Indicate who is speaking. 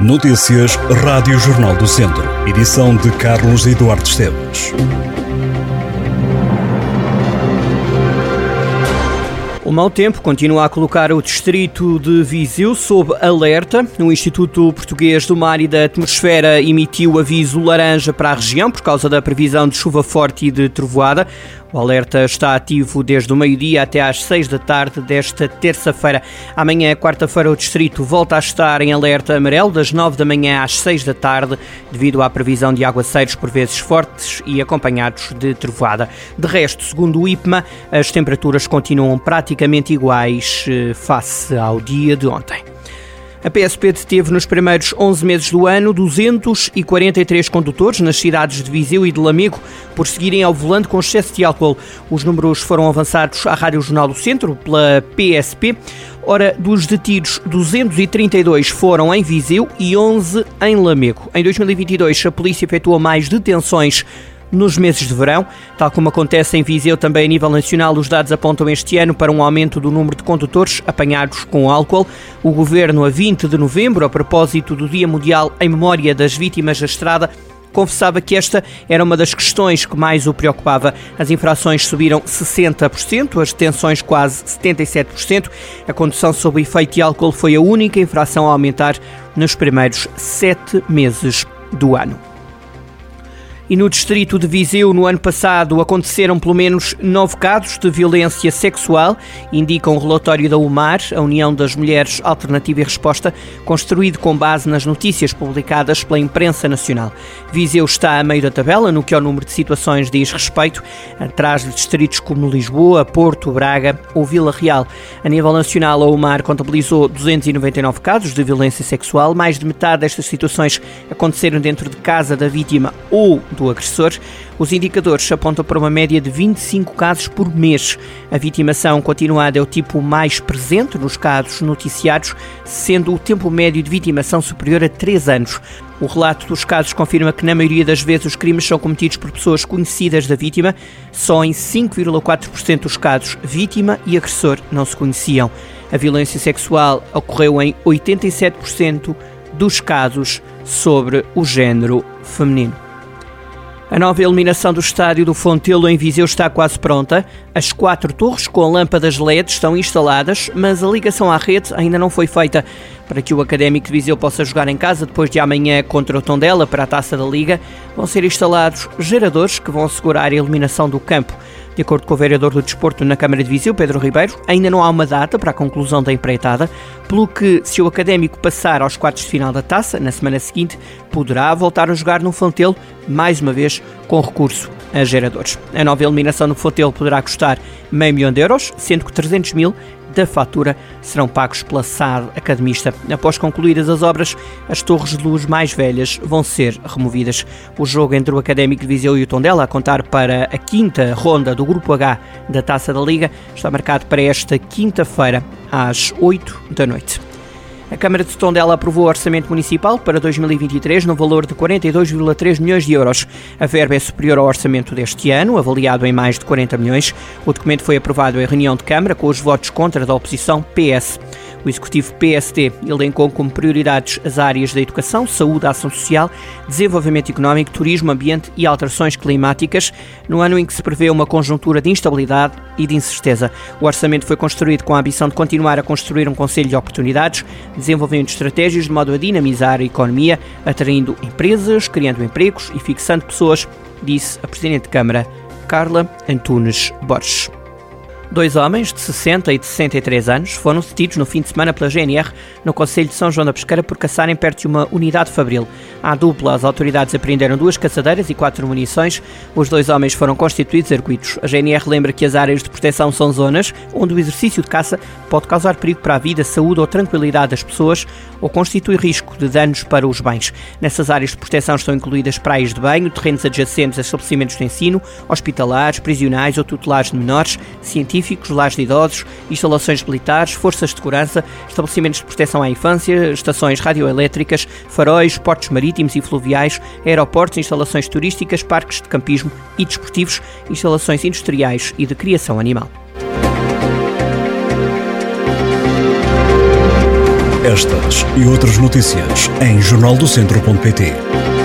Speaker 1: Notícias Rádio Jornal do Centro. Edição de Carlos Eduardo Esteves.
Speaker 2: O mau tempo continua a colocar o distrito de Viseu sob alerta. O Instituto Português do Mar e da Atmosfera emitiu aviso laranja para a região por causa da previsão de chuva forte e de trovoada. O alerta está ativo desde o meio-dia até às seis da tarde desta terça-feira. Amanhã, quarta-feira, o distrito volta a estar em alerta amarelo das nove da manhã às seis da tarde, devido à previsão de aguaceiros por vezes fortes e acompanhados de trovoada. De resto, segundo o IPMA, as temperaturas continuam praticamente iguais eh, face ao dia de ontem. A PSP deteve nos primeiros 11 meses do ano 243 condutores nas cidades de Viseu e de Lamego por seguirem ao volante com excesso de álcool. Os números foram avançados à Rádio Jornal do Centro pela PSP. Ora, dos detidos, 232 foram em Viseu e 11 em Lamego. Em 2022, a polícia efetuou mais detenções nos meses de verão. Tal como acontece em Viseu, também a nível nacional, os dados apontam este ano para um aumento do número de condutores apanhados com álcool. O governo, a 20 de novembro, a propósito do Dia Mundial em Memória das Vítimas da Estrada, confessava que esta era uma das questões que mais o preocupava. As infrações subiram 60%, as detenções quase 77%. A condução sob efeito de álcool foi a única infração a aumentar nos primeiros sete meses do ano. E no distrito de Viseu, no ano passado, aconteceram pelo menos nove casos de violência sexual, indica um relatório da UMAR, a União das Mulheres Alternativa e Resposta, construído com base nas notícias publicadas pela imprensa nacional. Viseu está a meio da tabela no que ao número de situações diz respeito, atrás de distritos como Lisboa, Porto, Braga ou Vila Real. A nível nacional, a UMAR contabilizou 299 casos de violência sexual, mais de metade destas situações aconteceram dentro de casa da vítima ou do agressor, os indicadores apontam para uma média de 25 casos por mês. A vitimação continuada é o tipo mais presente nos casos noticiados, sendo o tempo médio de vitimação superior a 3 anos. O relato dos casos confirma que, na maioria das vezes, os crimes são cometidos por pessoas conhecidas da vítima. Só em 5,4% dos casos, vítima e agressor não se conheciam. A violência sexual ocorreu em 87% dos casos sobre o género feminino. A nova iluminação do estádio do Fontelo em Viseu está quase pronta. As quatro torres com lâmpadas LED estão instaladas, mas a ligação à rede ainda não foi feita. Para que o Académico de Viseu possa jogar em casa depois de amanhã contra o Tondela para a Taça da Liga, vão ser instalados geradores que vão assegurar a iluminação do campo. De acordo com o vereador do Desporto na Câmara de Viseu, Pedro Ribeiro, ainda não há uma data para a conclusão da empreitada, pelo que, se o Académico passar aos quartos de final da taça, na semana seguinte, poderá voltar a jogar no Fontelo, mais uma vez com recurso a geradores. A nova eliminação no Fontelo poderá custar meio milhão de euros, sendo que 300 mil da fatura serão pagos pela SAD Academista. Após concluídas as obras, as torres de luz mais velhas vão ser removidas. O jogo entre o Académico de Viseu e o Tondela, a contar para a quinta ronda do Grupo H da Taça da Liga, está marcado para esta quinta-feira, às 8 da noite. A Câmara de Tondela aprovou o Orçamento Municipal para 2023 no valor de 42,3 milhões de euros. A verba é superior ao orçamento deste ano, avaliado em mais de 40 milhões. O documento foi aprovado em reunião de Câmara com os votos contra da oposição PS. O executivo PSD elencou como prioridades as áreas da educação, saúde, ação social, desenvolvimento económico, turismo, ambiente e alterações climáticas, no ano em que se prevê uma conjuntura de instabilidade e de incerteza. O orçamento foi construído com a ambição de continuar a construir um conselho de oportunidades, desenvolvendo estratégias de modo a dinamizar a economia, atraindo empresas, criando empregos e fixando pessoas, disse a Presidente de Câmara, Carla Antunes Borges. Dois homens de 60 e de 63 anos foram detidos no fim de semana pela GNR no Conselho de São João da Pesqueira por caçarem perto de uma unidade fabril. À dupla, as autoridades apreenderam duas caçadeiras e quatro munições. Os dois homens foram constituídos arguidos. A GNR lembra que as áreas de proteção são zonas onde o exercício de caça pode causar perigo para a vida, saúde ou tranquilidade das pessoas ou constitui risco de danos para os bens. Nessas áreas de proteção estão incluídas praias de banho, terrenos adjacentes a estabelecimentos de ensino, hospitalares, prisionais ou tutelares de menores, científicos científicos, lares de idosos, instalações militares, forças de segurança, estabelecimentos de proteção à infância, estações radioelétricas, faróis, portos marítimos e fluviais, aeroportos, instalações turísticas, parques de campismo e desportivos, instalações industriais e de criação animal.
Speaker 1: Estas e outras notícias em jornaldocentro.pt.